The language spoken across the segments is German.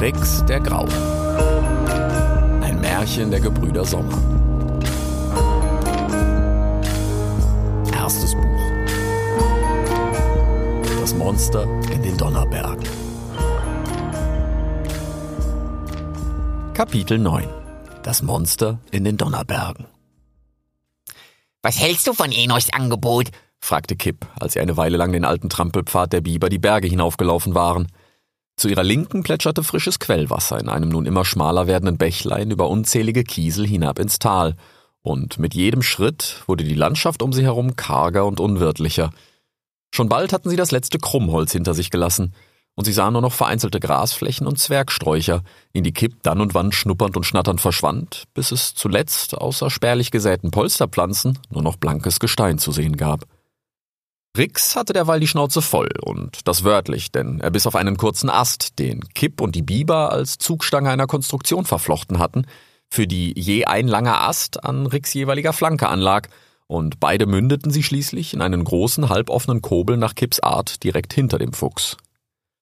Rix der Graue. Ein Märchen der Gebrüder Sommer. Erstes Buch. Das Monster in den Donnerbergen. Kapitel 9. Das Monster in den Donnerbergen. Was hältst du von Enochs Angebot? fragte Kipp, als sie eine Weile lang den alten Trampelpfad der Biber die Berge hinaufgelaufen waren. Zu ihrer Linken plätscherte frisches Quellwasser in einem nun immer schmaler werdenden Bächlein über unzählige Kiesel hinab ins Tal, und mit jedem Schritt wurde die Landschaft um sie herum karger und unwirtlicher. Schon bald hatten sie das letzte Krummholz hinter sich gelassen, und sie sahen nur noch vereinzelte Grasflächen und Zwergsträucher, in die Kipp dann und wann schnuppernd und schnatternd verschwand, bis es zuletzt außer spärlich gesäten Polsterpflanzen nur noch blankes Gestein zu sehen gab. Rix hatte derweil die Schnauze voll, und das wörtlich, denn er biss auf einen kurzen Ast, den Kipp und die Biber als Zugstange einer Konstruktion verflochten hatten, für die je ein langer Ast an Rix jeweiliger Flanke anlag, und beide mündeten sie schließlich in einen großen, halboffenen Kobel nach Kipps Art direkt hinter dem Fuchs.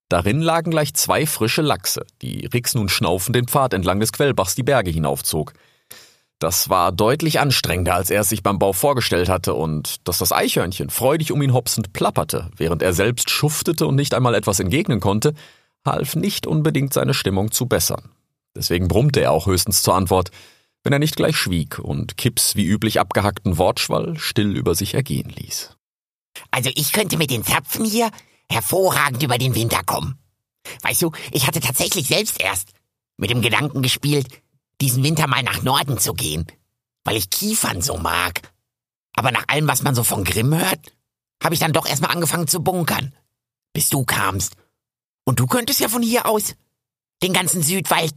Darin lagen gleich zwei frische Lachse, die Rix nun schnaufend den Pfad entlang des Quellbachs die Berge hinaufzog. Das war deutlich anstrengender, als er es sich beim Bau vorgestellt hatte, und dass das Eichhörnchen freudig um ihn hopsend plapperte, während er selbst schuftete und nicht einmal etwas entgegnen konnte, half nicht unbedingt seine Stimmung zu bessern. Deswegen brummte er auch höchstens zur Antwort, wenn er nicht gleich schwieg und Kips wie üblich abgehackten Wortschwall still über sich ergehen ließ. Also ich könnte mit den Zapfen hier hervorragend über den Winter kommen. Weißt du, ich hatte tatsächlich selbst erst mit dem Gedanken gespielt, diesen Winter mal nach Norden zu gehen, weil ich Kiefern so mag. Aber nach allem, was man so von Grimm hört, habe ich dann doch erstmal angefangen zu bunkern, bis du kamst. Und du könntest ja von hier aus den ganzen Südwald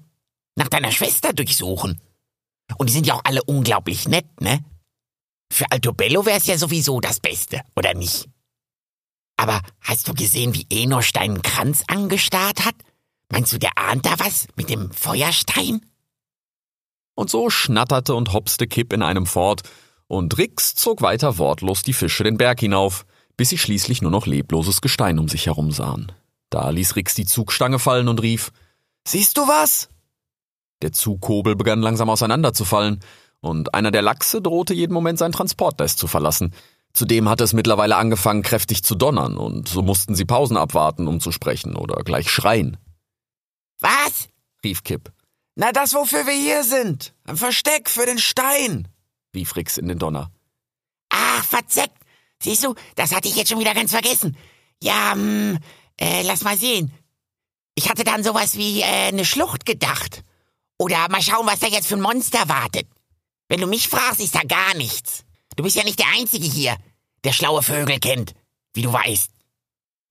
nach deiner Schwester durchsuchen. Und die sind ja auch alle unglaublich nett, ne? Für Altobello wär's ja sowieso das Beste, oder nicht? Aber hast du gesehen, wie Enosch deinen Kranz angestarrt hat? Meinst du, der ahnt da was mit dem Feuerstein? Und so schnatterte und hopste Kipp in einem fort, und Rix zog weiter wortlos die Fische den Berg hinauf, bis sie schließlich nur noch lebloses Gestein um sich herum sahen. Da ließ Rix die Zugstange fallen und rief, Siehst du was? Der Zugkobel begann langsam auseinanderzufallen, und einer der Lachse drohte jeden Moment sein Transportnest zu verlassen. Zudem hatte es mittlerweile angefangen, kräftig zu donnern, und so mussten sie Pausen abwarten, um zu sprechen oder gleich schreien. Was? rief Kipp. Na, das, wofür wir hier sind. Ein Versteck für den Stein, rief Rix in den Donner. Ach, verzeckt. Siehst du, das hatte ich jetzt schon wieder ganz vergessen. Ja, hm, äh, lass mal sehen. Ich hatte dann sowas wie äh, eine Schlucht gedacht. Oder mal schauen, was da jetzt für ein Monster wartet. Wenn du mich fragst, ist da gar nichts. Du bist ja nicht der Einzige hier, der schlaue Vögel kennt, wie du weißt.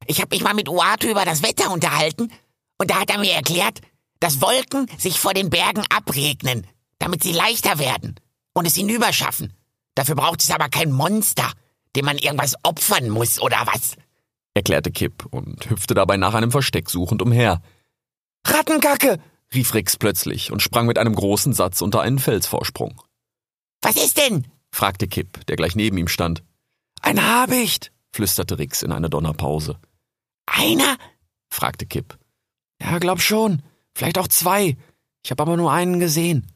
Ich habe mich mal mit Uatu über das Wetter unterhalten und da hat er mir erklärt, dass Wolken sich vor den Bergen abregnen, damit sie leichter werden und es hinüberschaffen. Dafür braucht es aber kein Monster, dem man irgendwas opfern muss oder was, erklärte Kipp und hüpfte dabei nach einem Versteck suchend umher. Rattenkacke! rief Rix plötzlich und sprang mit einem großen Satz unter einen Felsvorsprung. Was ist denn? fragte Kipp, der gleich neben ihm stand. Ein Habicht, flüsterte Rix in einer Donnerpause. Einer? fragte Kipp. Ja, glaub schon. Vielleicht auch zwei. Ich habe aber nur einen gesehen.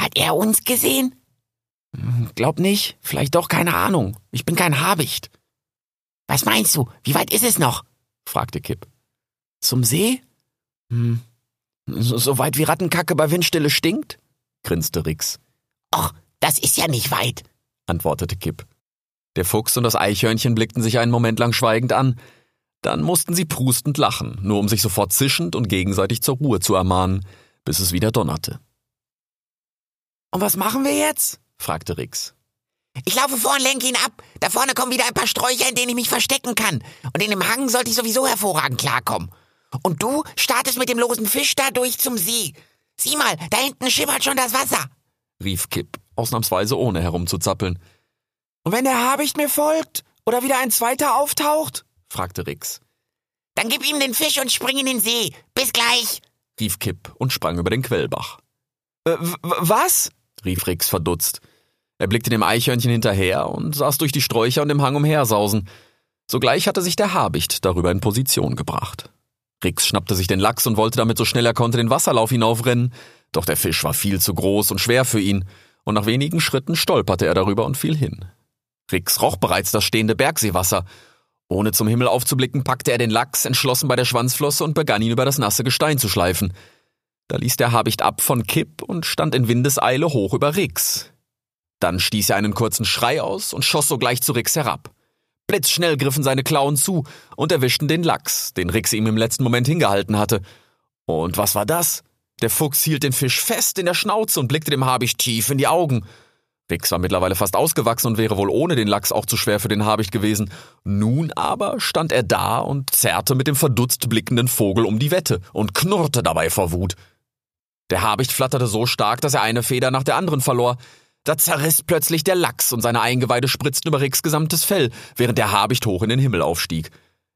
Hat er uns gesehen? Hm, glaub nicht. Vielleicht doch, keine Ahnung. Ich bin kein Habicht. Was meinst du? Wie weit ist es noch? fragte Kipp. Zum See? Hm. So, so weit wie Rattenkacke bei Windstille stinkt? grinste Rix. Och, das ist ja nicht weit, antwortete Kipp. Der Fuchs und das Eichhörnchen blickten sich einen Moment lang schweigend an, dann mussten sie prustend lachen, nur um sich sofort zischend und gegenseitig zur Ruhe zu ermahnen, bis es wieder donnerte. Und was machen wir jetzt? fragte Rix. Ich laufe vor und lenke ihn ab. Da vorne kommen wieder ein paar Sträucher, in denen ich mich verstecken kann. Und in dem Hang sollte ich sowieso hervorragend klarkommen. Und du startest mit dem losen Fisch da durch zum See. Sieh mal, da hinten schimmert schon das Wasser, rief Kipp, ausnahmsweise ohne herumzuzappeln. Und wenn der Habicht mir folgt oder wieder ein zweiter auftaucht? Fragte Rix. Dann gib ihm den Fisch und spring in den See. Bis gleich, rief Kipp und sprang über den Quellbach. Äh, was? rief Rix verdutzt. Er blickte dem Eichhörnchen hinterher und saß durch die Sträucher und im Hang umhersausen. Sogleich hatte sich der Habicht darüber in Position gebracht. Rix schnappte sich den Lachs und wollte damit so schnell er konnte den Wasserlauf hinaufrennen, doch der Fisch war viel zu groß und schwer für ihn, und nach wenigen Schritten stolperte er darüber und fiel hin. Rix roch bereits das stehende Bergseewasser. Ohne zum Himmel aufzublicken, packte er den Lachs entschlossen bei der Schwanzflosse und begann ihn über das nasse Gestein zu schleifen. Da ließ der Habicht ab von Kipp und stand in Windeseile hoch über Rix. Dann stieß er einen kurzen Schrei aus und schoss sogleich zu Rix herab. Blitzschnell griffen seine Klauen zu und erwischten den Lachs, den Rix ihm im letzten Moment hingehalten hatte. Und was war das? Der Fuchs hielt den Fisch fest in der Schnauze und blickte dem Habicht tief in die Augen. Rix war mittlerweile fast ausgewachsen und wäre wohl ohne den Lachs auch zu schwer für den Habicht gewesen. Nun aber stand er da und zerrte mit dem verdutzt blickenden Vogel um die Wette und knurrte dabei vor Wut. Der Habicht flatterte so stark, dass er eine Feder nach der anderen verlor. Da zerriss plötzlich der Lachs und seine Eingeweide spritzten über Ricks gesamtes Fell, während der Habicht hoch in den Himmel aufstieg.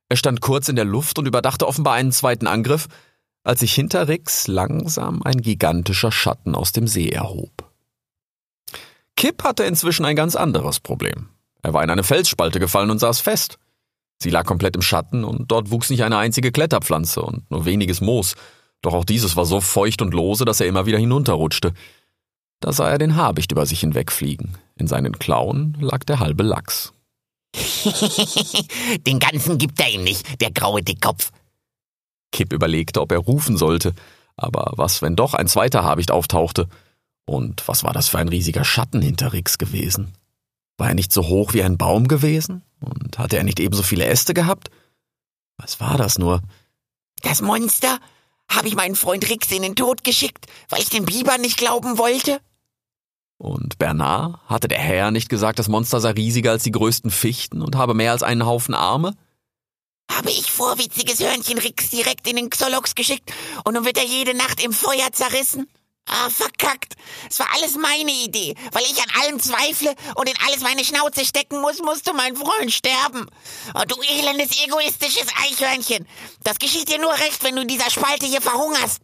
Er stand kurz in der Luft und überdachte offenbar einen zweiten Angriff, als sich hinter Rix langsam ein gigantischer Schatten aus dem See erhob. Kip hatte inzwischen ein ganz anderes Problem. Er war in eine Felsspalte gefallen und saß fest. Sie lag komplett im Schatten und dort wuchs nicht eine einzige Kletterpflanze und nur weniges Moos. Doch auch dieses war so feucht und lose, dass er immer wieder hinunterrutschte. Da sah er den Habicht über sich hinwegfliegen. In seinen Klauen lag der halbe Lachs. Den ganzen gibt er ihm nicht, der graue Dickkopf. Kipp überlegte, ob er rufen sollte, aber was, wenn doch ein zweiter Habicht auftauchte? Und was war das für ein riesiger Schatten hinter Rix gewesen? War er nicht so hoch wie ein Baum gewesen? Und hatte er nicht ebenso viele Äste gehabt? Was war das nur? Das Monster? Habe ich meinen Freund Rix in den Tod geschickt, weil ich den Biber nicht glauben wollte? Und Bernard? Hatte der Herr nicht gesagt, das Monster sei riesiger als die größten Fichten und habe mehr als einen Haufen Arme? Habe ich vorwitziges Hörnchen Rix direkt in den Xolox geschickt und nun wird er jede Nacht im Feuer zerrissen? Ah, verkackt. Es war alles meine Idee. Weil ich an allem zweifle und in alles meine Schnauze stecken muss, musst du, mein Freund, sterben. Oh, du elendes, egoistisches Eichhörnchen. Das geschieht dir nur recht, wenn du in dieser Spalte hier verhungerst.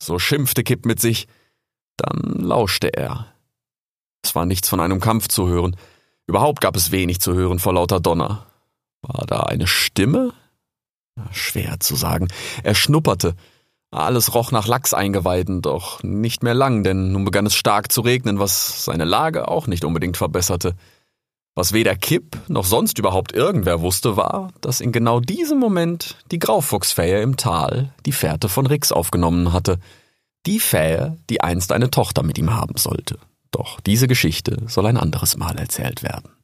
So schimpfte Kipp mit sich. Dann lauschte er. Es war nichts von einem Kampf zu hören. Überhaupt gab es wenig zu hören vor lauter Donner. War da eine Stimme? Schwer zu sagen. Er schnupperte. Alles roch nach Lachseingeweiden, doch nicht mehr lang, denn nun begann es stark zu regnen, was seine Lage auch nicht unbedingt verbesserte. Was weder Kipp noch sonst überhaupt irgendwer wusste, war, dass in genau diesem Moment die Graufuchsfähe im Tal die Fährte von Rix aufgenommen hatte. Die Fähe, die einst eine Tochter mit ihm haben sollte. Doch diese Geschichte soll ein anderes Mal erzählt werden.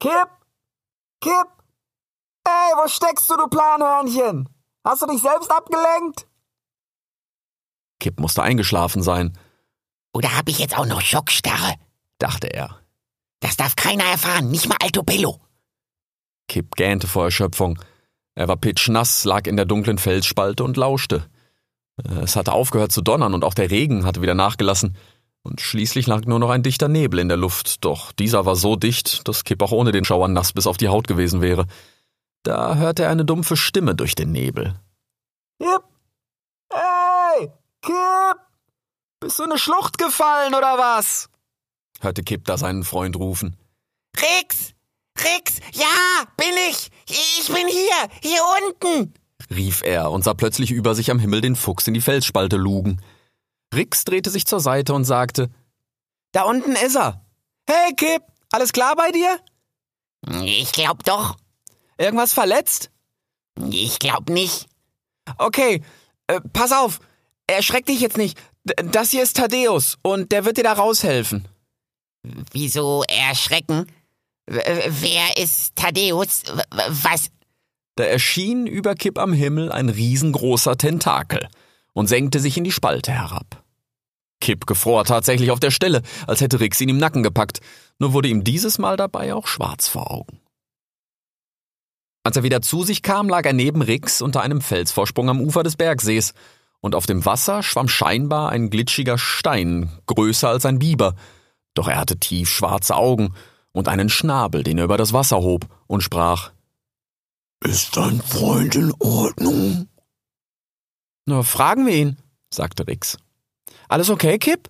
Kipp! Kipp! Ey, wo steckst du, du Planhörnchen? Hast du dich selbst abgelenkt? Kipp musste eingeschlafen sein. Oder habe ich jetzt auch noch Schockstarre? dachte er. Das darf keiner erfahren, nicht mal Altobello. Kipp gähnte vor Erschöpfung. Er war pitschnass, lag in der dunklen Felsspalte und lauschte. Es hatte aufgehört zu donnern und auch der Regen hatte wieder nachgelassen. Und schließlich lag nur noch ein dichter Nebel in der Luft, doch dieser war so dicht, dass Kipp auch ohne den Schauer nass bis auf die Haut gewesen wäre. Da hörte er eine dumpfe Stimme durch den Nebel. Kipp! Hey! Kipp! Bist du in eine Schlucht gefallen oder was? hörte Kipp da seinen Freund rufen. Rix! Rix! Ja, bin ich! Ich bin hier! Hier unten! rief er und sah plötzlich über sich am Himmel den Fuchs in die Felsspalte lugen. Rix drehte sich zur Seite und sagte, Da unten ist er. Hey, Kip, alles klar bei dir? Ich glaub doch. Irgendwas verletzt? Ich glaub nicht. Okay, äh, pass auf. Erschreck dich jetzt nicht. D das hier ist Thaddeus und der wird dir da raushelfen. Wieso erschrecken? W wer ist Thaddeus? W was? Da erschien über Kipp am Himmel ein riesengroßer Tentakel und senkte sich in die Spalte herab. Kipp gefror tatsächlich auf der Stelle, als hätte Rix ihn im Nacken gepackt, nur wurde ihm dieses Mal dabei auch schwarz vor Augen. Als er wieder zu sich kam, lag er neben Rix unter einem Felsvorsprung am Ufer des Bergsees, und auf dem Wasser schwamm scheinbar ein glitschiger Stein, größer als ein Biber, doch er hatte tief schwarze Augen und einen Schnabel, den er über das Wasser hob, und sprach Ist dein Freund in Ordnung? Na, fragen wir ihn, sagte Rix. Alles okay, Kipp?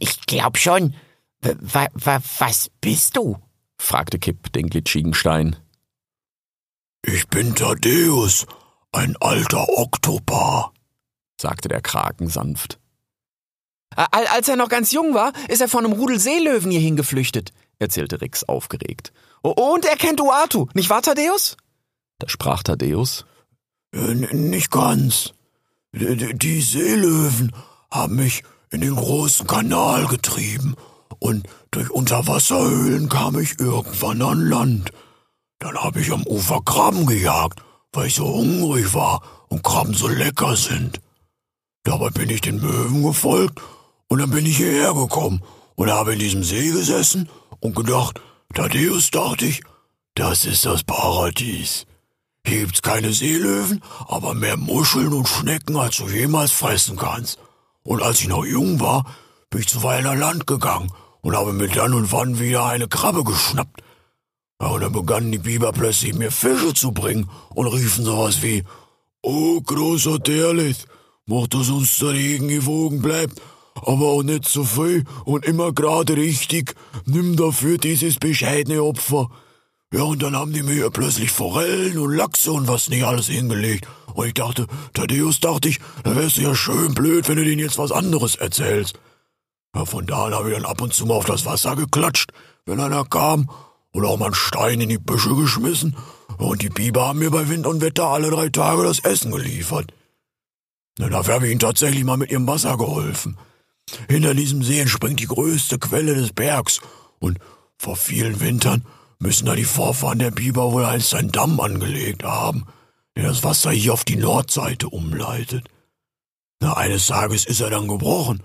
Ich glaub schon. W was bist du? fragte Kipp den glitschigen Stein. Ich bin Thaddeus, ein alter Oktopar, sagte der Kraken sanft. Als er noch ganz jung war, ist er von einem Rudel Seelöwen hierhin geflüchtet, erzählte Rix aufgeregt. Und er kennt Uatu, nicht wahr, Thaddeus? Da sprach Thaddeus. Äh, nicht ganz. Die Seelöwen haben mich in den großen Kanal getrieben und durch Unterwasserhöhlen kam ich irgendwann an Land. Dann habe ich am Ufer Krabben gejagt, weil ich so hungrig war und Krabben so lecker sind. Dabei bin ich den Möwen gefolgt und dann bin ich hierher gekommen und habe in diesem See gesessen und gedacht, Thaddeus, dachte ich, das ist das Paradies. Hier gibt's keine Seelöwen, aber mehr Muscheln und Schnecken, als du jemals fressen kannst. Und als ich noch jung war, bin ich zuweilen an Land gegangen und habe mir dann und wann wieder eine Krabbe geschnappt. Ja, und dann begannen die Biber plötzlich mir Fische zu bringen und riefen sowas wie, Oh, großer Derlich, mach, dass uns der Regen gewogen bleibt, aber auch nicht zu so viel und immer gerade richtig, nimm dafür dieses bescheidene Opfer. Ja, und dann haben die mir plötzlich Forellen und Lachse und was nicht alles hingelegt. Und ich dachte, Thaddeus, dachte ich, da wärst du ja schön blöd, wenn du denen jetzt was anderes erzählst. Ja, von da an habe ich dann ab und zu mal auf das Wasser geklatscht, wenn einer kam, und auch mal einen Stein in die Büsche geschmissen. Und die Biber haben mir bei Wind und Wetter alle drei Tage das Essen geliefert. Na, dafür habe ich ihnen tatsächlich mal mit ihrem Wasser geholfen. Hinter diesem See entspringt die größte Quelle des Bergs, und vor vielen Wintern müssen da die Vorfahren der Biber wohl einst einen Damm angelegt haben, der das Wasser hier auf die Nordseite umleitet. Na, eines Tages ist er dann gebrochen,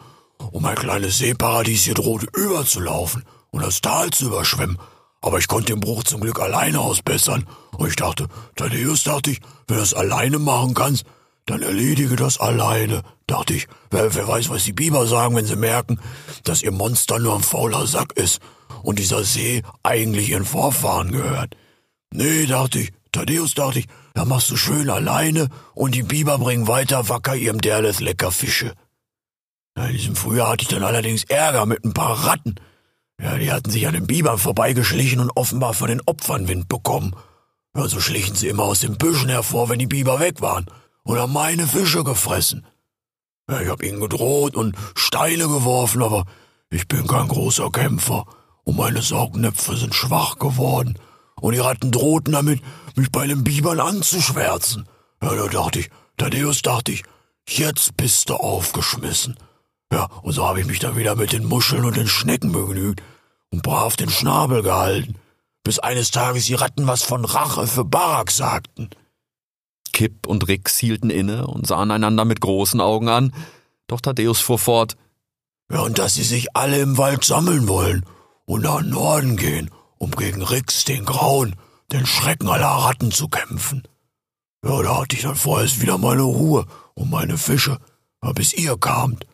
und mein kleines Seeparadies hier drohte überzulaufen und das Tal zu überschwemmen, aber ich konnte den Bruch zum Glück alleine ausbessern, und ich dachte, Thaddeus, dachte ich, wenn du das alleine machen kannst, dann erledige das alleine, dachte ich. Wer, wer weiß, was die Biber sagen, wenn sie merken, dass ihr Monster nur ein fauler Sack ist und dieser See eigentlich ihren Vorfahren gehört. Nee, dachte ich, Thaddeus, dachte ich, da machst du schön alleine und die Biber bringen weiter wacker ihrem Derles lecker Fische. in diesem Frühjahr hatte ich dann allerdings Ärger mit ein paar Ratten. Ja, die hatten sich an den Bibern vorbeigeschlichen und offenbar von den Opfern Wind bekommen. Ja, so schlichen sie immer aus den Büschen hervor, wenn die Biber weg waren und haben meine Fische gefressen. Ja, ich hab ihnen gedroht und Steine geworfen, aber ich bin kein großer Kämpfer und meine Saugnäpfe sind schwach geworden und die Ratten drohten damit, mich bei den Bibern anzuschwärzen. Ja, da dachte ich, Thaddeus dachte ich, jetzt bist du aufgeschmissen. Ja, und so habe ich mich dann wieder mit den Muscheln und den Schnecken begnügt und brav den Schnabel gehalten, bis eines Tages die Ratten was von Rache für Barak sagten. Kipp und Rix hielten inne und sahen einander mit großen Augen an, doch Thaddeus fuhr fort. Ja, und dass sie sich alle im Wald sammeln wollen und nach Norden gehen, um gegen Rix, den Grauen, den Schrecken aller Ratten zu kämpfen. Ja, da hatte ich dann vorerst wieder meine Ruhe und meine Fische, bis ihr kamt.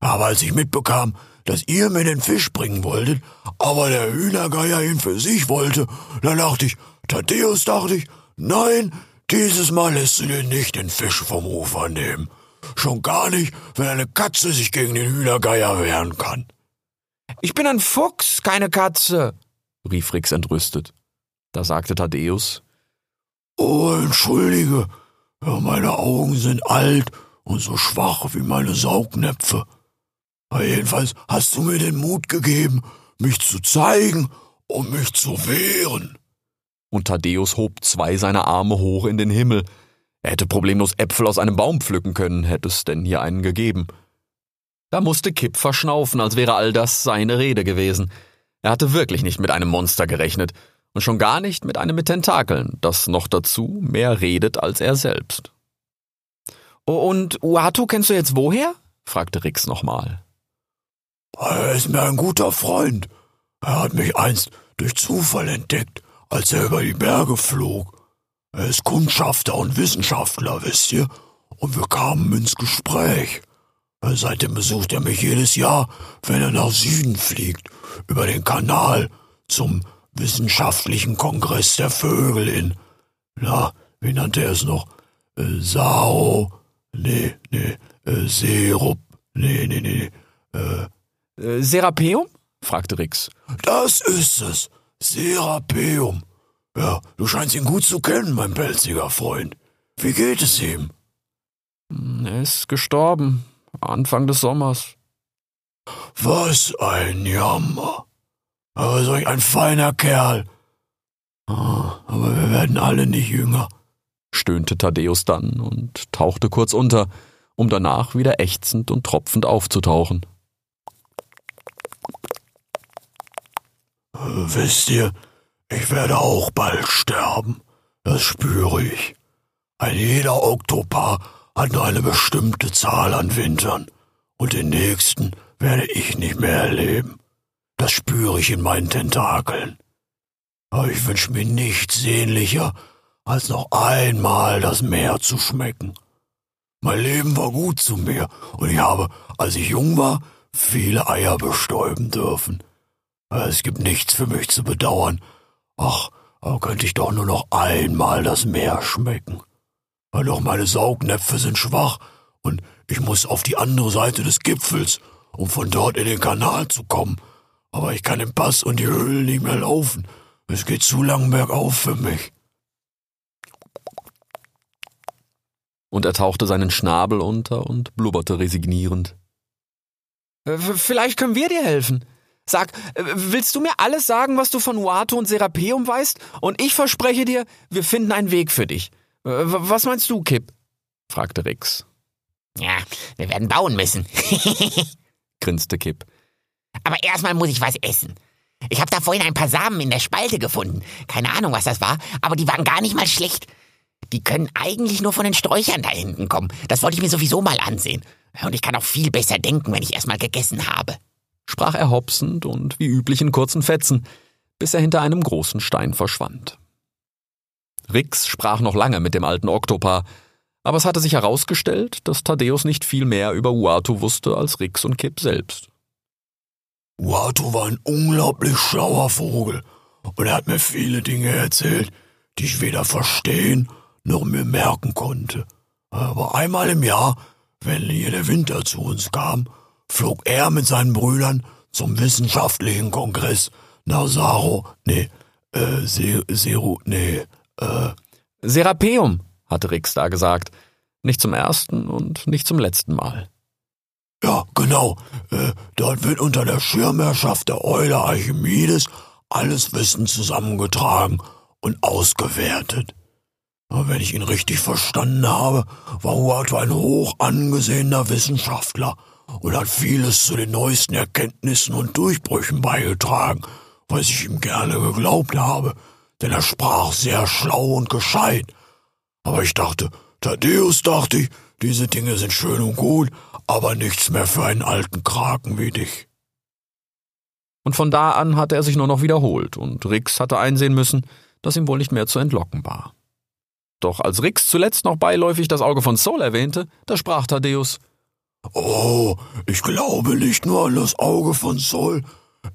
Aber als ich mitbekam, dass ihr mir den Fisch bringen wolltet, aber der Hühnergeier ihn für sich wollte, da dachte ich, Thaddeus dachte ich, nein, dieses Mal lässt du dir nicht den Fisch vom Ufer nehmen. Schon gar nicht, wenn eine Katze sich gegen den Hühnergeier wehren kann. Ich bin ein Fuchs, keine Katze, rief Rix entrüstet. Da sagte Thaddeus, Oh, entschuldige, meine Augen sind alt und so schwach wie meine Saugnäpfe. Jedenfalls hast du mir den Mut gegeben, mich zu zeigen und mich zu wehren und Thaddeus hob zwei seiner Arme hoch in den Himmel. Er hätte problemlos Äpfel aus einem Baum pflücken können, hätte es denn hier einen gegeben. Da musste Kipp verschnaufen, als wäre all das seine Rede gewesen. Er hatte wirklich nicht mit einem Monster gerechnet und schon gar nicht mit einem mit Tentakeln, das noch dazu mehr redet als er selbst. Und Uatu kennst du jetzt woher? fragte Rix nochmal. Er ist mir ein guter Freund. Er hat mich einst durch Zufall entdeckt als er über die Berge flog. Er ist Kundschafter und Wissenschaftler, wisst ihr, und wir kamen ins Gespräch. Seitdem besucht er mich jedes Jahr, wenn er nach Süden fliegt, über den Kanal zum wissenschaftlichen Kongress der Vögel in, na, wie nannte er es noch? Äh, Sao, nee, nee, äh, Serup, nee, nee, nee, äh, äh Serapeum? fragte Rix. Das ist es. Serapeum. Ja, du scheinst ihn gut zu kennen, mein pelziger Freund. Wie geht es ihm? Er ist gestorben, Anfang des Sommers. Was ein Jammer. Aber solch ein feiner Kerl. Ah, aber wir werden alle nicht jünger, stöhnte Thaddeus dann und tauchte kurz unter, um danach wieder ächzend und tropfend aufzutauchen. Wisst ihr, ich werde auch bald sterben. Das spüre ich. Ein jeder Oktopar hat nur eine bestimmte Zahl an Wintern, und den nächsten werde ich nicht mehr erleben. Das spüre ich in meinen Tentakeln. Aber ich wünsche mir nichts sehnlicher, als noch einmal das Meer zu schmecken. Mein Leben war gut zu mir, und ich habe, als ich jung war, viele Eier bestäuben dürfen. Es gibt nichts für mich zu bedauern. Ach, aber könnte ich doch nur noch einmal das Meer schmecken. Doch meine Saugnäpfe sind schwach, und ich muss auf die andere Seite des Gipfels, um von dort in den Kanal zu kommen. Aber ich kann den Pass und die Höhlen nicht mehr laufen. Es geht zu lang bergauf für mich. Und er tauchte seinen Schnabel unter und blubberte resignierend. Äh, vielleicht können wir dir helfen. Sag, äh, willst du mir alles sagen, was du von Uato und Serapeum weißt? Und ich verspreche dir, wir finden einen Weg für dich. Äh, was meinst du, Kip? fragte Rix. Ja, wir werden bauen müssen, grinste Kip. Aber erstmal muss ich was essen. Ich habe da vorhin ein paar Samen in der Spalte gefunden. Keine Ahnung, was das war, aber die waren gar nicht mal schlecht. Die können eigentlich nur von den Sträuchern da hinten kommen. Das wollte ich mir sowieso mal ansehen. Und ich kann auch viel besser denken, wenn ich erstmal gegessen habe. Sprach er hopsend und wie üblich in kurzen Fetzen, bis er hinter einem großen Stein verschwand. Rix sprach noch lange mit dem alten Oktopar, aber es hatte sich herausgestellt, dass Thaddeus nicht viel mehr über Uatu wusste als Rix und Kip selbst. Uatu war ein unglaublich schlauer Vogel und er hat mir viele Dinge erzählt, die ich weder verstehen noch mir merken konnte. Aber einmal im Jahr, wenn hier der Winter zu uns kam, flog er mit seinen Brüdern zum wissenschaftlichen Kongress nach Saro, nee, äh, Seru, nee, äh. Serapeum, hatte Rix da gesagt. Nicht zum ersten und nicht zum letzten Mal. Ja, genau. Äh, dort wird unter der Schirmherrschaft der Eule Archimedes alles Wissen zusammengetragen und ausgewertet. Wenn ich ihn richtig verstanden habe, war Huato ein hoch angesehener Wissenschaftler und hat vieles zu den neuesten Erkenntnissen und Durchbrüchen beigetragen, was ich ihm gerne geglaubt habe, denn er sprach sehr schlau und gescheit. Aber ich dachte, Thaddeus dachte ich, diese Dinge sind schön und gut, aber nichts mehr für einen alten Kraken wie dich. Und von da an hatte er sich nur noch wiederholt, und Rix hatte einsehen müssen, dass ihm wohl nicht mehr zu entlocken war. Doch als Rix zuletzt noch beiläufig das Auge von Sol erwähnte, da sprach Thaddeus Oh, ich glaube nicht nur an das Auge von Sol,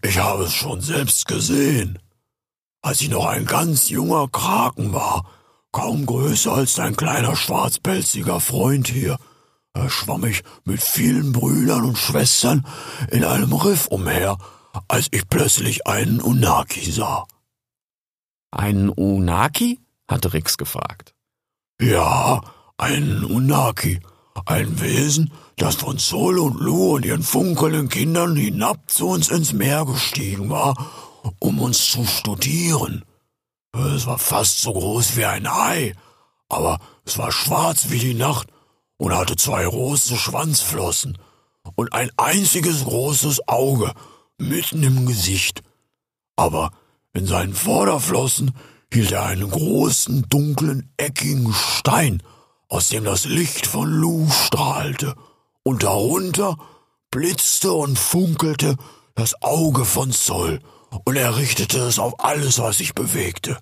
ich habe es schon selbst gesehen. Als ich noch ein ganz junger Kraken war, kaum größer als dein kleiner schwarzpelziger Freund hier, schwamm ich mit vielen Brüdern und Schwestern in einem Riff umher, als ich plötzlich einen Unaki sah. Einen Unaki? hatte Rix gefragt. Ja, einen Unaki, ein Wesen, das von Sol und Lu und ihren funkelnden Kindern hinab zu uns ins Meer gestiegen war, um uns zu studieren. Es war fast so groß wie ein Hai, aber es war schwarz wie die Nacht und hatte zwei große Schwanzflossen und ein einziges großes Auge mitten im Gesicht. Aber in seinen Vorderflossen hielt er einen großen, dunklen, eckigen Stein, aus dem das Licht von Lu strahlte, und darunter blitzte und funkelte das Auge von Sol, und er richtete es auf alles, was sich bewegte.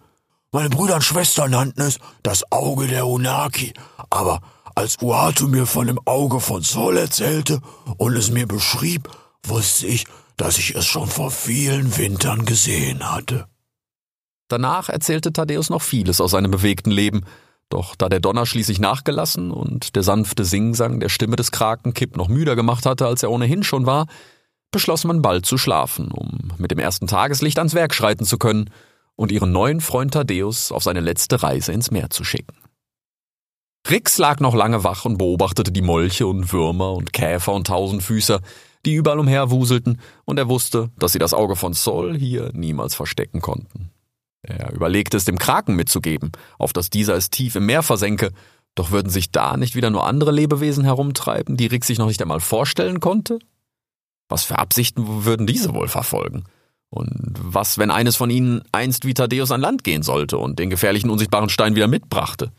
Meine Brüder und Schwestern nannten es das Auge der Unaki, aber als Uatu mir von dem Auge von Sol erzählte und es mir beschrieb, wusste ich, dass ich es schon vor vielen Wintern gesehen hatte. Danach erzählte Thaddeus noch vieles aus seinem bewegten Leben, doch da der Donner schließlich nachgelassen und der sanfte Singsang der Stimme des Kraken Kipp noch müder gemacht hatte, als er ohnehin schon war, beschloss man bald zu schlafen, um mit dem ersten Tageslicht ans Werk schreiten zu können und ihren neuen Freund Thaddeus auf seine letzte Reise ins Meer zu schicken. Rix lag noch lange wach und beobachtete die Molche und Würmer und Käfer und Tausendfüßer, die überall umherwuselten, und er wusste, dass sie das Auge von Sol hier niemals verstecken konnten. Er überlegte es dem Kraken mitzugeben, auf dass dieser es tief im Meer versenke, doch würden sich da nicht wieder nur andere Lebewesen herumtreiben, die Rick sich noch nicht einmal vorstellen konnte? Was für Absichten würden diese wohl verfolgen? Und was, wenn eines von ihnen einst wie Thaddeus an Land gehen sollte und den gefährlichen unsichtbaren Stein wieder mitbrachte?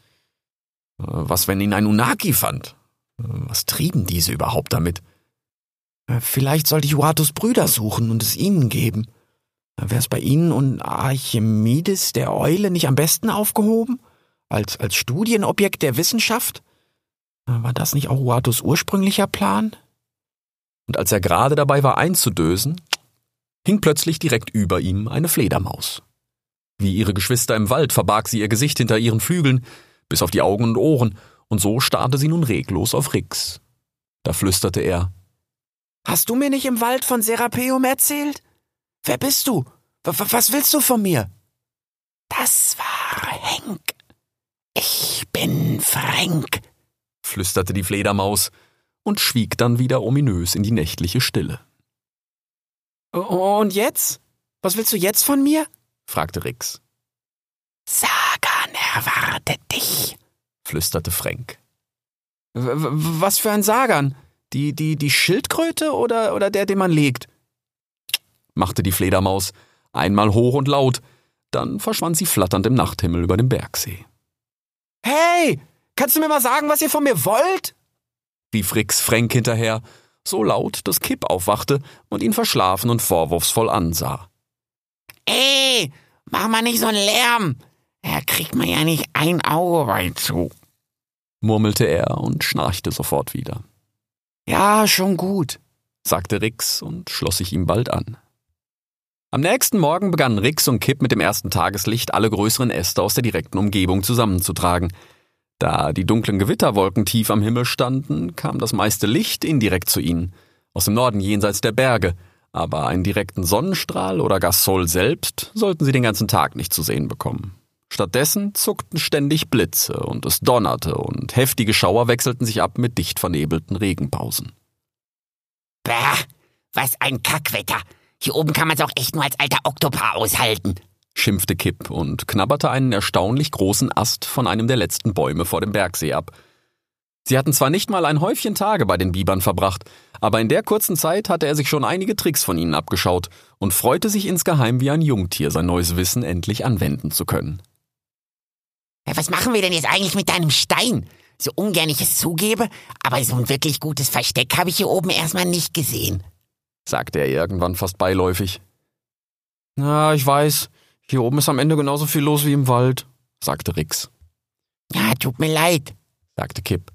Äh, was, wenn ihn ein Unaki fand? Äh, was trieben diese überhaupt damit? Äh, vielleicht sollte ich Uatus Brüder suchen und es ihnen geben. Wäre es bei Ihnen und Archimedes der Eule nicht am besten aufgehoben? Als, als Studienobjekt der Wissenschaft? War das nicht auch Uatus ursprünglicher Plan? Und als er gerade dabei war einzudösen, hing plötzlich direkt über ihm eine Fledermaus. Wie ihre Geschwister im Wald verbarg sie ihr Gesicht hinter ihren Flügeln, bis auf die Augen und Ohren, und so starrte sie nun reglos auf Rix. Da flüsterte er Hast du mir nicht im Wald von Serapeum erzählt? Wer bist du? W was willst du von mir? Das war Henk. Ich bin Frank, flüsterte die Fledermaus und schwieg dann wieder ominös in die nächtliche Stille. Und jetzt? Was willst du jetzt von mir? fragte Rix. Sagan erwartet dich, flüsterte Frank. W was für ein Sagan? Die, die, die Schildkröte oder, oder der, den man legt? Machte die Fledermaus, einmal hoch und laut, dann verschwand sie flatternd im Nachthimmel über dem Bergsee. Hey, kannst du mir mal sagen, was ihr von mir wollt? rief Rix Frank hinterher, so laut, dass Kipp aufwachte und ihn verschlafen und vorwurfsvoll ansah. Ey, mach mal nicht so einen Lärm. Er kriegt mir ja nicht ein Auge weit zu, murmelte er und schnarchte sofort wieder. Ja, schon gut, sagte Rix und schloss sich ihm bald an. Am nächsten Morgen begannen Rix und Kipp mit dem ersten Tageslicht alle größeren Äste aus der direkten Umgebung zusammenzutragen. Da die dunklen Gewitterwolken tief am Himmel standen, kam das meiste Licht indirekt zu ihnen, aus dem Norden jenseits der Berge, aber einen direkten Sonnenstrahl oder gar Sol selbst sollten sie den ganzen Tag nicht zu sehen bekommen. Stattdessen zuckten ständig Blitze und es donnerte und heftige Schauer wechselten sich ab mit dicht vernebelten Regenpausen. Bah, was ein Kackwetter! Hier oben kann man's auch echt nur als alter Oktopar aushalten, schimpfte Kipp und knabberte einen erstaunlich großen Ast von einem der letzten Bäume vor dem Bergsee ab. Sie hatten zwar nicht mal ein Häufchen Tage bei den Bibern verbracht, aber in der kurzen Zeit hatte er sich schon einige Tricks von ihnen abgeschaut und freute sich insgeheim wie ein Jungtier, sein neues Wissen endlich anwenden zu können. Was machen wir denn jetzt eigentlich mit deinem Stein? So ungern ich es zugebe, aber so ein wirklich gutes Versteck habe ich hier oben erstmal nicht gesehen sagte er irgendwann fast beiläufig. Na, ich weiß, hier oben ist am Ende genauso viel los wie im Wald, sagte Rix. Ja, tut mir leid, sagte Kipp.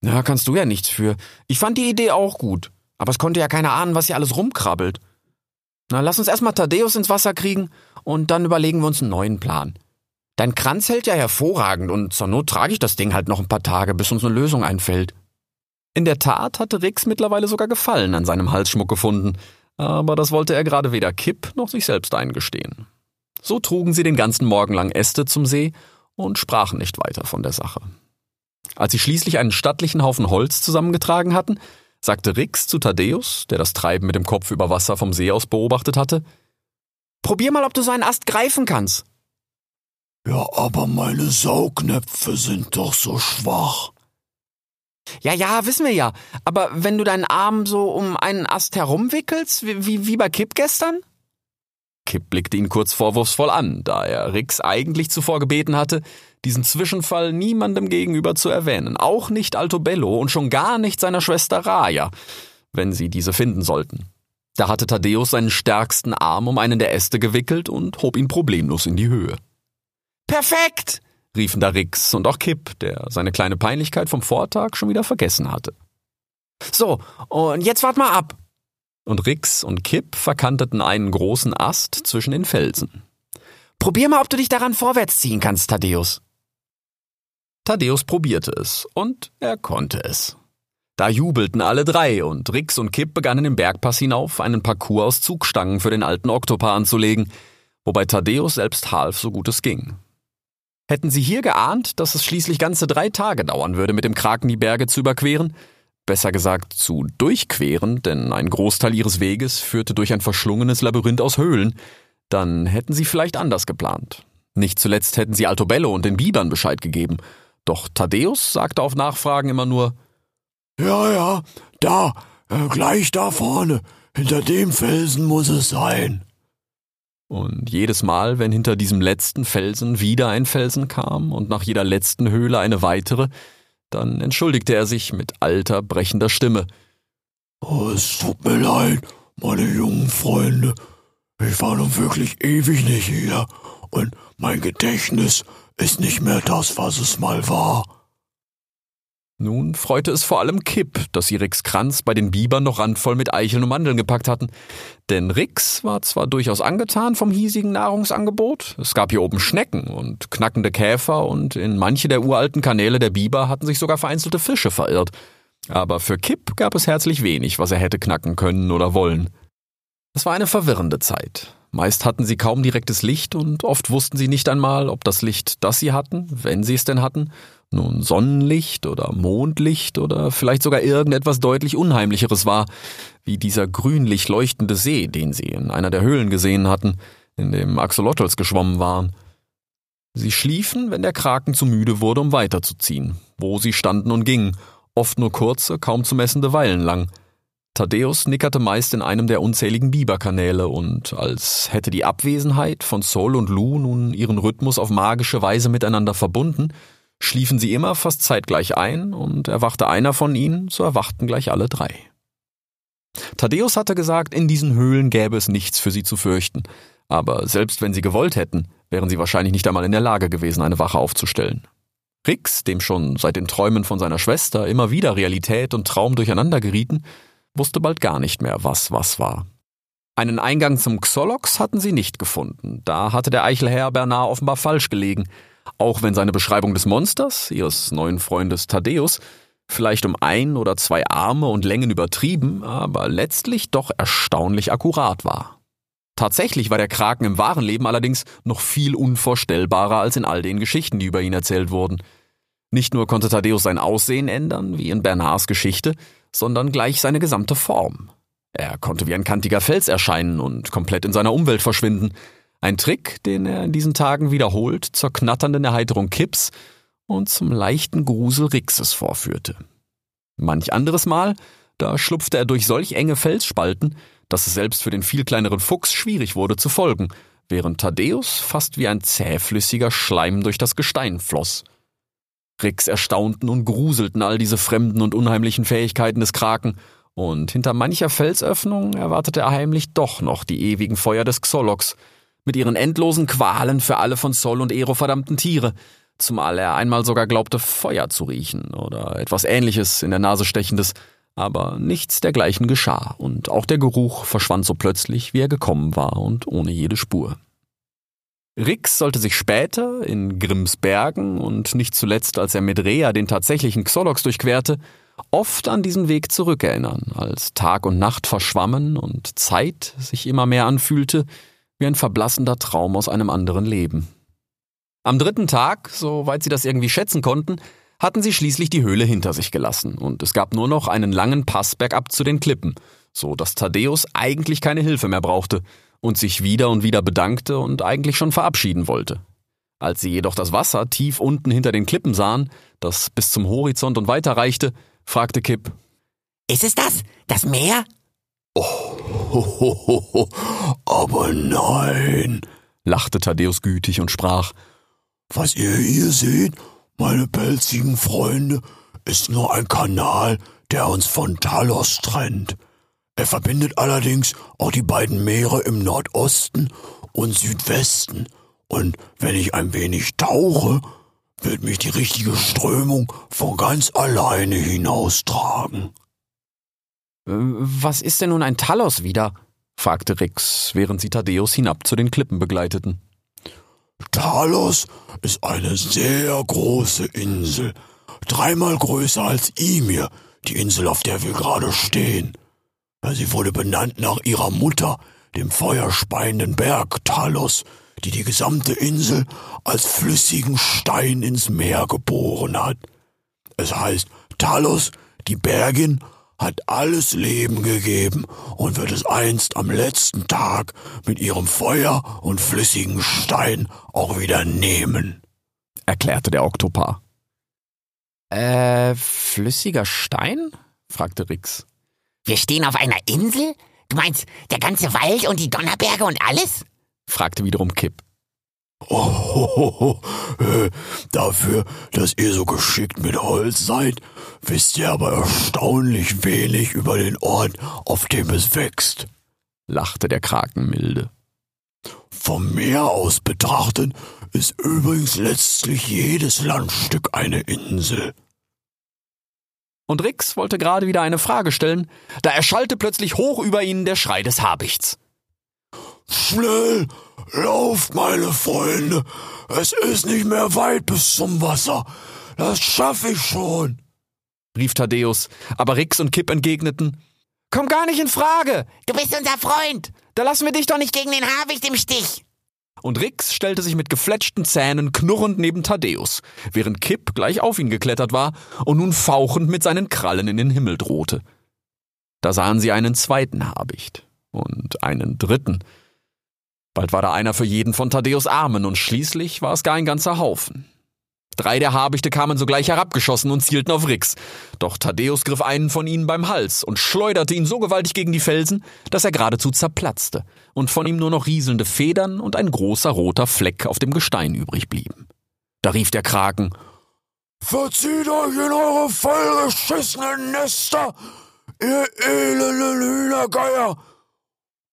Na, kannst du ja nichts für. Ich fand die Idee auch gut, aber es konnte ja keiner ahnen, was hier alles rumkrabbelt. Na, lass uns erstmal Thaddeus ins Wasser kriegen und dann überlegen wir uns einen neuen Plan. Dein Kranz hält ja hervorragend und zur Not trage ich das Ding halt noch ein paar Tage, bis uns eine Lösung einfällt. In der Tat hatte Rix mittlerweile sogar Gefallen an seinem Halsschmuck gefunden, aber das wollte er gerade weder Kipp noch sich selbst eingestehen. So trugen sie den ganzen Morgen lang Äste zum See und sprachen nicht weiter von der Sache. Als sie schließlich einen stattlichen Haufen Holz zusammengetragen hatten, sagte Rix zu Thaddeus, der das Treiben mit dem Kopf über Wasser vom See aus beobachtet hatte, Probier mal, ob du so einen Ast greifen kannst. Ja, aber meine Saugnäpfe sind doch so schwach. Ja, ja, wissen wir ja. Aber wenn du deinen Arm so um einen Ast herumwickelst, wie, wie, bei Kipp gestern? Kipp blickte ihn kurz vorwurfsvoll an, da er Rix eigentlich zuvor gebeten hatte, diesen Zwischenfall niemandem gegenüber zu erwähnen, auch nicht Altobello und schon gar nicht seiner Schwester Raya, wenn sie diese finden sollten. Da hatte Thaddeus seinen stärksten Arm um einen der Äste gewickelt und hob ihn problemlos in die Höhe. Perfekt! Riefen da Rix und auch Kipp, der seine kleine Peinlichkeit vom Vortag schon wieder vergessen hatte. So, und jetzt wart mal ab. Und Rix und Kipp verkanteten einen großen Ast zwischen den Felsen. Probier mal, ob du dich daran vorwärts ziehen kannst, Thaddeus. Thaddeus probierte es, und er konnte es. Da jubelten alle drei, und Rix und Kipp begannen im Bergpass hinauf, einen Parcours aus Zugstangen für den alten Oktopar anzulegen, wobei Thaddeus selbst half, so gut es ging. Hätten sie hier geahnt, dass es schließlich ganze drei Tage dauern würde, mit dem Kraken die Berge zu überqueren, besser gesagt zu durchqueren, denn ein Großteil ihres Weges führte durch ein verschlungenes Labyrinth aus Höhlen, dann hätten sie vielleicht anders geplant. Nicht zuletzt hätten sie Altobello und den Bibern Bescheid gegeben. Doch Thaddeus sagte auf Nachfragen immer nur Ja, ja, da, äh, gleich da vorne, hinter dem Felsen muss es sein. Und jedes Mal, wenn hinter diesem letzten Felsen wieder ein Felsen kam und nach jeder letzten Höhle eine weitere, dann entschuldigte er sich mit alter, brechender Stimme. Oh, es tut mir leid, meine jungen Freunde. Ich war nun wirklich ewig nicht hier und mein Gedächtnis ist nicht mehr das, was es mal war. Nun freute es vor allem Kipp, dass sie Ricks Kranz bei den Bibern noch randvoll mit Eicheln und Mandeln gepackt hatten. Denn Rix war zwar durchaus angetan vom hiesigen Nahrungsangebot, es gab hier oben Schnecken und knackende Käfer und in manche der uralten Kanäle der Biber hatten sich sogar vereinzelte Fische verirrt. Aber für Kipp gab es herzlich wenig, was er hätte knacken können oder wollen. Es war eine verwirrende Zeit. Meist hatten sie kaum direktes Licht und oft wussten sie nicht einmal, ob das Licht, das sie hatten, wenn sie es denn hatten, nun Sonnenlicht oder Mondlicht oder vielleicht sogar irgendetwas deutlich Unheimlicheres war, wie dieser grünlich leuchtende See, den sie in einer der Höhlen gesehen hatten, in dem Axolotls geschwommen waren. Sie schliefen, wenn der Kraken zu müde wurde, um weiterzuziehen, wo sie standen und gingen, oft nur kurze, kaum zu messende Weilen lang. Thaddeus nickerte meist in einem der unzähligen Biberkanäle und als hätte die Abwesenheit von Sol und Lu nun ihren Rhythmus auf magische Weise miteinander verbunden, schliefen sie immer fast zeitgleich ein und erwachte einer von ihnen, so erwachten gleich alle drei. Thaddeus hatte gesagt, in diesen Höhlen gäbe es nichts für sie zu fürchten, aber selbst wenn sie gewollt hätten, wären sie wahrscheinlich nicht einmal in der Lage gewesen, eine Wache aufzustellen. Rix, dem schon seit den Träumen von seiner Schwester immer wieder Realität und Traum durcheinander gerieten, wusste bald gar nicht mehr, was was war. Einen Eingang zum Xolox hatten sie nicht gefunden. Da hatte der Eichelherr Bernard offenbar falsch gelegen, auch wenn seine Beschreibung des Monsters, ihres neuen Freundes Thaddeus, vielleicht um ein oder zwei Arme und Längen übertrieben, aber letztlich doch erstaunlich akkurat war. Tatsächlich war der Kraken im wahren Leben allerdings noch viel unvorstellbarer als in all den Geschichten, die über ihn erzählt wurden. Nicht nur konnte Thaddeus sein Aussehen ändern, wie in Bernards Geschichte, sondern gleich seine gesamte Form. Er konnte wie ein kantiger Fels erscheinen und komplett in seiner Umwelt verschwinden. Ein Trick, den er in diesen Tagen wiederholt zur knatternden Erheiterung Kips und zum leichten Grusel Rixes vorführte. Manch anderes Mal, da schlupfte er durch solch enge Felsspalten, dass es selbst für den viel kleineren Fuchs schwierig wurde zu folgen, während Thaddeus fast wie ein zähflüssiger Schleim durch das Gestein floss. Rix erstaunten und gruselten all diese fremden und unheimlichen Fähigkeiten des Kraken, und hinter mancher Felsöffnung erwartete er heimlich doch noch die ewigen Feuer des Xolox, mit ihren endlosen Qualen für alle von Sol und Ero verdammten Tiere, zumal er einmal sogar glaubte, Feuer zu riechen oder etwas ähnliches in der Nase stechendes, aber nichts dergleichen geschah, und auch der Geruch verschwand so plötzlich, wie er gekommen war und ohne jede Spur. Rix sollte sich später in Grimms Bergen und nicht zuletzt, als er mit Rea den tatsächlichen Xolox durchquerte, oft an diesen Weg zurückerinnern, als Tag und Nacht verschwammen und Zeit sich immer mehr anfühlte wie ein verblassender Traum aus einem anderen Leben. Am dritten Tag, soweit sie das irgendwie schätzen konnten, hatten sie schließlich die Höhle hinter sich gelassen und es gab nur noch einen langen Pass bergab zu den Klippen, so dass Thaddeus eigentlich keine Hilfe mehr brauchte und sich wieder und wieder bedankte und eigentlich schon verabschieden wollte. Als sie jedoch das Wasser tief unten hinter den Klippen sahen, das bis zum Horizont und weiter reichte, fragte Kipp. Ist es das? Das Meer? Oh, aber nein, lachte Thaddeus gütig und sprach. Was ihr hier seht, meine pelzigen Freunde, ist nur ein Kanal, der uns von Talos trennt. Er verbindet allerdings auch die beiden Meere im Nordosten und Südwesten, und wenn ich ein wenig tauche, wird mich die richtige Strömung von ganz alleine hinaustragen. Was ist denn nun ein Talos wieder? fragte Rix, während sie Thaddeus hinab zu den Klippen begleiteten. Talos ist eine sehr große Insel, dreimal größer als Imir, die Insel, auf der wir gerade stehen. Sie wurde benannt nach ihrer Mutter, dem feuerspeienden Berg Talos, die die gesamte Insel als flüssigen Stein ins Meer geboren hat. Es heißt, Talos, die Bergin, hat alles Leben gegeben und wird es einst am letzten Tag mit ihrem Feuer und flüssigen Stein auch wieder nehmen, erklärte der Oktopar. Äh, flüssiger Stein? fragte Rix. Wir stehen auf einer Insel? Du meinst, der ganze Wald und die Donnerberge und alles? fragte wiederum Kipp. Oh, äh, dafür, dass ihr so geschickt mit Holz seid, wisst ihr aber erstaunlich wenig über den Ort, auf dem es wächst, lachte der Kraken milde. Vom Meer aus betrachtet ist übrigens letztlich jedes Landstück eine Insel. Und Rix wollte gerade wieder eine Frage stellen, da erschallte plötzlich hoch über ihnen der Schrei des Habichts. Schnell, lauft, meine Freunde. Es ist nicht mehr weit bis zum Wasser. Das schaffe ich schon, rief Thaddeus, aber Rix und Kipp entgegneten. Komm gar nicht in Frage. Du bist unser Freund. Da lassen wir dich doch nicht gegen den Habicht im Stich. Und Rix stellte sich mit gefletschten Zähnen knurrend neben Thaddeus, während Kipp gleich auf ihn geklettert war und nun fauchend mit seinen Krallen in den Himmel drohte. Da sahen sie einen zweiten Habicht und einen dritten, Bald war da einer für jeden von Thaddeus Armen und schließlich war es gar ein ganzer Haufen. Drei der Habichte kamen sogleich herabgeschossen und zielten auf Rix. Doch Thaddeus griff einen von ihnen beim Hals und schleuderte ihn so gewaltig gegen die Felsen, dass er geradezu zerplatzte und von ihm nur noch rieselnde Federn und ein großer roter Fleck auf dem Gestein übrig blieben. Da rief der Kraken, Verzieht euch in eure vollgeschissenen Nester, ihr elenden Hühnergeier!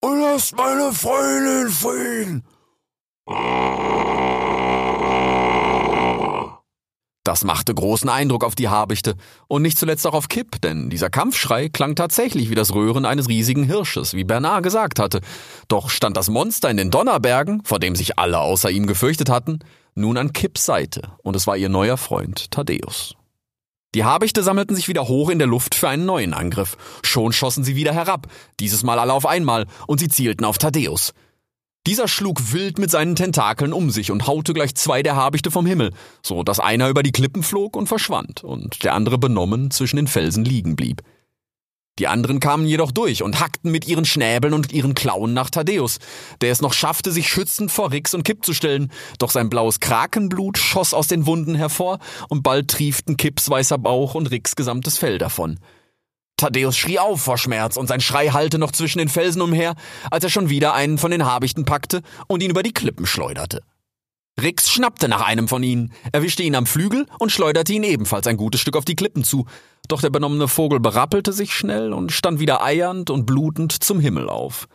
Und lasst meine Freunde in Frieden. Das machte großen Eindruck auf die Habichte und nicht zuletzt auch auf Kipp, denn dieser Kampfschrei klang tatsächlich wie das Röhren eines riesigen Hirsches, wie Bernard gesagt hatte. Doch stand das Monster in den Donnerbergen, vor dem sich alle außer ihm gefürchtet hatten, nun an Kipps Seite und es war ihr neuer Freund Thaddeus. Die Habichte sammelten sich wieder hoch in der Luft für einen neuen Angriff. Schon schossen sie wieder herab, dieses Mal alle auf einmal, und sie zielten auf Thaddeus. Dieser schlug wild mit seinen Tentakeln um sich und haute gleich zwei der Habichte vom Himmel, so dass einer über die Klippen flog und verschwand und der andere benommen zwischen den Felsen liegen blieb. Die anderen kamen jedoch durch und hackten mit ihren Schnäbeln und ihren Klauen nach Thaddeus, der es noch schaffte, sich schützend vor Rix und Kipp zu stellen, doch sein blaues Krakenblut schoss aus den Wunden hervor und bald trieften Kipps weißer Bauch und Rix gesamtes Fell davon. Thaddeus schrie auf vor Schmerz und sein Schrei hallte noch zwischen den Felsen umher, als er schon wieder einen von den Habichten packte und ihn über die Klippen schleuderte. Rix schnappte nach einem von ihnen, erwischte ihn am Flügel und schleuderte ihn ebenfalls ein gutes Stück auf die Klippen zu. Doch der benommene Vogel berappelte sich schnell und stand wieder eiernd und blutend zum Himmel auf.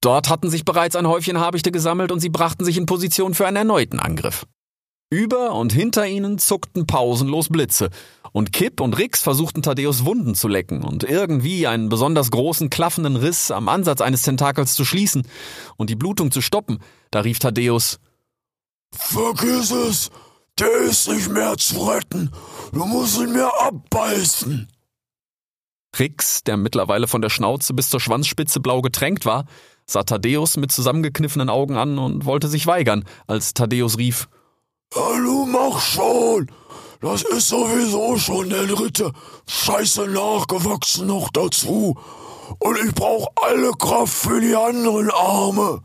Dort hatten sich bereits ein Häufchen Habichte gesammelt und sie brachten sich in Position für einen erneuten Angriff. Über und hinter ihnen zuckten pausenlos Blitze, und Kipp und Rix versuchten Thaddeus Wunden zu lecken und irgendwie einen besonders großen klaffenden Riss am Ansatz eines Tentakels zu schließen und die Blutung zu stoppen. Da rief Thaddeus Vergiss es! Der ist nicht mehr zu retten! Du musst ihn mir abbeißen! Rix, der mittlerweile von der Schnauze bis zur Schwanzspitze blau getränkt war, sah Thaddeus mit zusammengekniffenen Augen an und wollte sich weigern, als Thaddeus rief: du mach schon! Das ist sowieso schon der dritte Scheiße nachgewachsen noch dazu. Und ich brauch alle Kraft für die anderen Arme.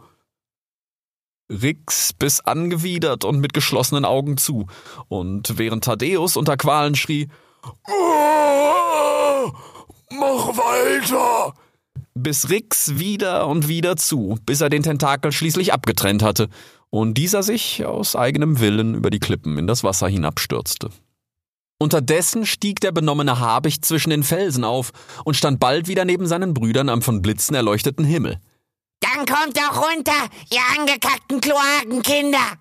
Rix biss angewidert und mit geschlossenen Augen zu, und während Thaddeus unter Qualen schrie, Mach weiter! Biss Rix wieder und wieder zu, bis er den Tentakel schließlich abgetrennt hatte und dieser sich aus eigenem Willen über die Klippen in das Wasser hinabstürzte. Unterdessen stieg der benommene Habicht zwischen den Felsen auf und stand bald wieder neben seinen Brüdern am von Blitzen erleuchteten Himmel. Dann kommt doch runter, ihr angekackten Kloakenkinder!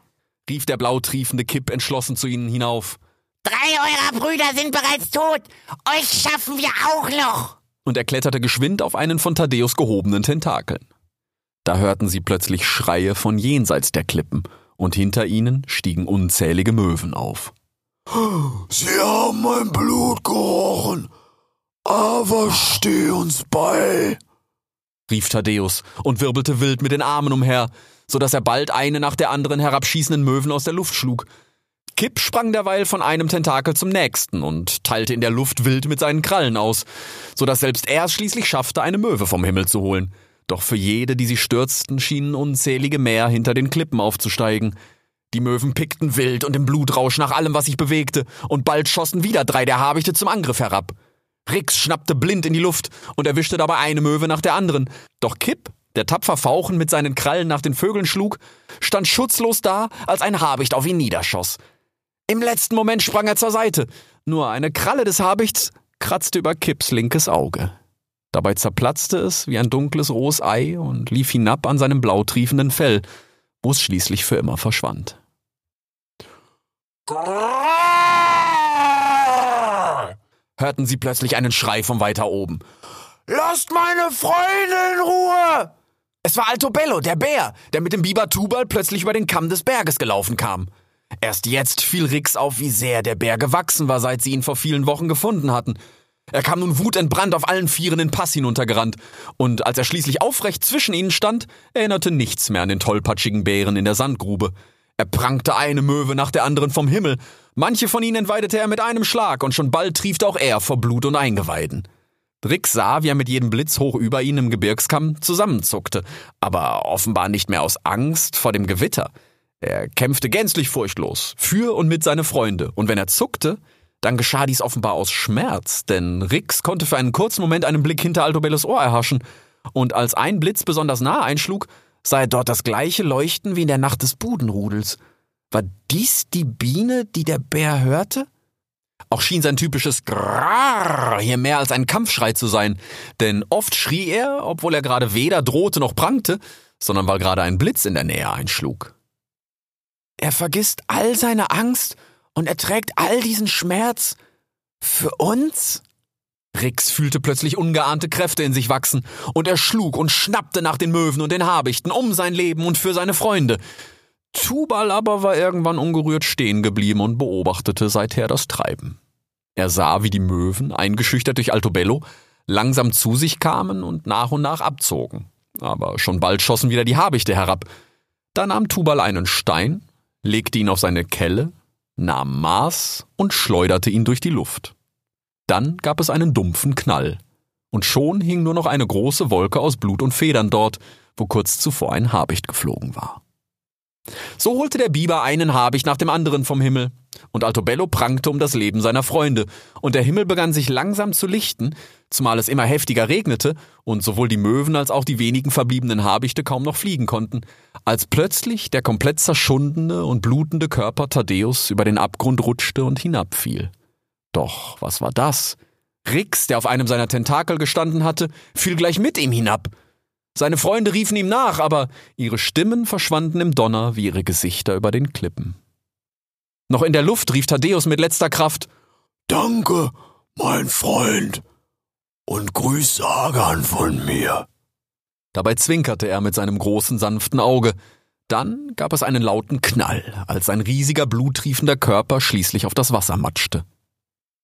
rief der blautriefende Kipp entschlossen zu ihnen hinauf. Drei eurer Brüder sind bereits tot. Euch schaffen wir auch noch. Und er kletterte geschwind auf einen von Thaddeus gehobenen Tentakeln. Da hörten sie plötzlich Schreie von jenseits der Klippen, und hinter ihnen stiegen unzählige Möwen auf. Sie haben mein Blut gerochen, aber steh uns bei rief Thaddeus und wirbelte wild mit den Armen umher, so dass er bald eine nach der anderen herabschießenden Möwen aus der Luft schlug. Kipp sprang derweil von einem Tentakel zum nächsten und teilte in der Luft wild mit seinen Krallen aus, so dass selbst er es schließlich schaffte, eine Möwe vom Himmel zu holen. Doch für jede, die sie stürzten, schienen unzählige mehr hinter den Klippen aufzusteigen. Die Möwen pickten wild und im Blutrausch nach allem, was sich bewegte, und bald schossen wieder drei der Habichte zum Angriff herab. Rix schnappte blind in die Luft und erwischte dabei eine Möwe nach der anderen. Doch Kipp, der tapfer Fauchen mit seinen Krallen nach den Vögeln schlug, stand schutzlos da, als ein Habicht auf ihn niederschoss. Im letzten Moment sprang er zur Seite. Nur eine Kralle des Habichts kratzte über Kipps linkes Auge. Dabei zerplatzte es wie ein dunkles rohes Ei und lief hinab an seinem blautriefenden Fell, wo es schließlich für immer verschwand. Hörten sie plötzlich einen Schrei von weiter oben. Lasst meine Freunde in Ruhe! Es war Altobello, der Bär, der mit dem Biber Tubal plötzlich über den Kamm des Berges gelaufen kam. Erst jetzt fiel Rix auf, wie sehr der Bär gewachsen war, seit sie ihn vor vielen Wochen gefunden hatten. Er kam nun wutentbrannt auf allen Vieren den Pass hinuntergerannt, und als er schließlich aufrecht zwischen ihnen stand, erinnerte nichts mehr an den tollpatschigen Bären in der Sandgrube. Er prangte eine Möwe nach der anderen vom Himmel, manche von ihnen entweidete er mit einem Schlag, und schon bald triefte auch er vor Blut und Eingeweiden. Rix sah, wie er mit jedem Blitz hoch über ihn im Gebirgskamm zusammenzuckte, aber offenbar nicht mehr aus Angst vor dem Gewitter. Er kämpfte gänzlich furchtlos, für und mit seine Freunde, und wenn er zuckte, dann geschah dies offenbar aus Schmerz, denn Rix konnte für einen kurzen Moment einen Blick hinter Altobellos Ohr erhaschen, und als ein Blitz besonders nah einschlug, sah er dort das gleiche Leuchten wie in der Nacht des Budenrudels. War dies die Biene, die der Bär hörte? Auch schien sein typisches Grrrr hier mehr als ein Kampfschrei zu sein, denn oft schrie er, obwohl er gerade weder drohte noch prangte, sondern weil gerade ein Blitz in der Nähe einschlug. Er vergisst all seine Angst und erträgt all diesen Schmerz für uns? Rix fühlte plötzlich ungeahnte Kräfte in sich wachsen, und er schlug und schnappte nach den Möwen und den Habichten um sein Leben und für seine Freunde. Tubal aber war irgendwann ungerührt stehen geblieben und beobachtete seither das Treiben. Er sah, wie die Möwen, eingeschüchtert durch Altobello, langsam zu sich kamen und nach und nach abzogen. Aber schon bald schossen wieder die Habichte herab. Da nahm Tubal einen Stein, legte ihn auf seine Kelle, nahm Maß und schleuderte ihn durch die Luft. Dann gab es einen dumpfen Knall, und schon hing nur noch eine große Wolke aus Blut und Federn dort, wo kurz zuvor ein Habicht geflogen war. So holte der Biber einen Habicht nach dem anderen vom Himmel, und Altobello prangte um das Leben seiner Freunde, und der Himmel begann sich langsam zu lichten, zumal es immer heftiger regnete und sowohl die Möwen als auch die wenigen verbliebenen Habichte kaum noch fliegen konnten, als plötzlich der komplett zerschundene und blutende Körper Thaddeus über den Abgrund rutschte und hinabfiel. Doch was war das? Rix, der auf einem seiner Tentakel gestanden hatte, fiel gleich mit ihm hinab. Seine Freunde riefen ihm nach, aber ihre Stimmen verschwanden im Donner wie ihre Gesichter über den Klippen. Noch in der Luft rief Thaddeus mit letzter Kraft Danke, mein Freund, und grüß Sagan von mir. Dabei zwinkerte er mit seinem großen, sanften Auge. Dann gab es einen lauten Knall, als sein riesiger, bluttriefender Körper schließlich auf das Wasser matschte.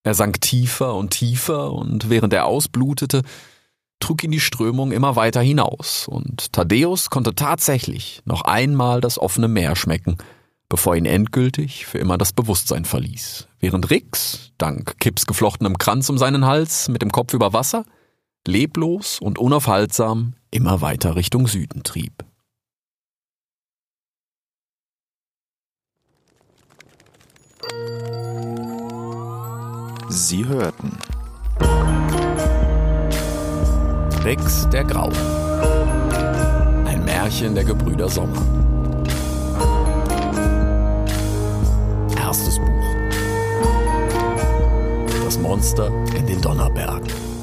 Er sank tiefer und tiefer, und während er ausblutete, trug ihn die Strömung immer weiter hinaus, und Thaddeus konnte tatsächlich noch einmal das offene Meer schmecken, bevor ihn endgültig für immer das Bewusstsein verließ, während Rix, dank Kipps geflochtenem Kranz um seinen Hals, mit dem Kopf über Wasser, leblos und unaufhaltsam immer weiter Richtung Süden trieb. Sie hörten Rix der Graue. Ein Märchen der Gebrüder Sommer. Erstes Buch. Das Monster in den Donnerbergen.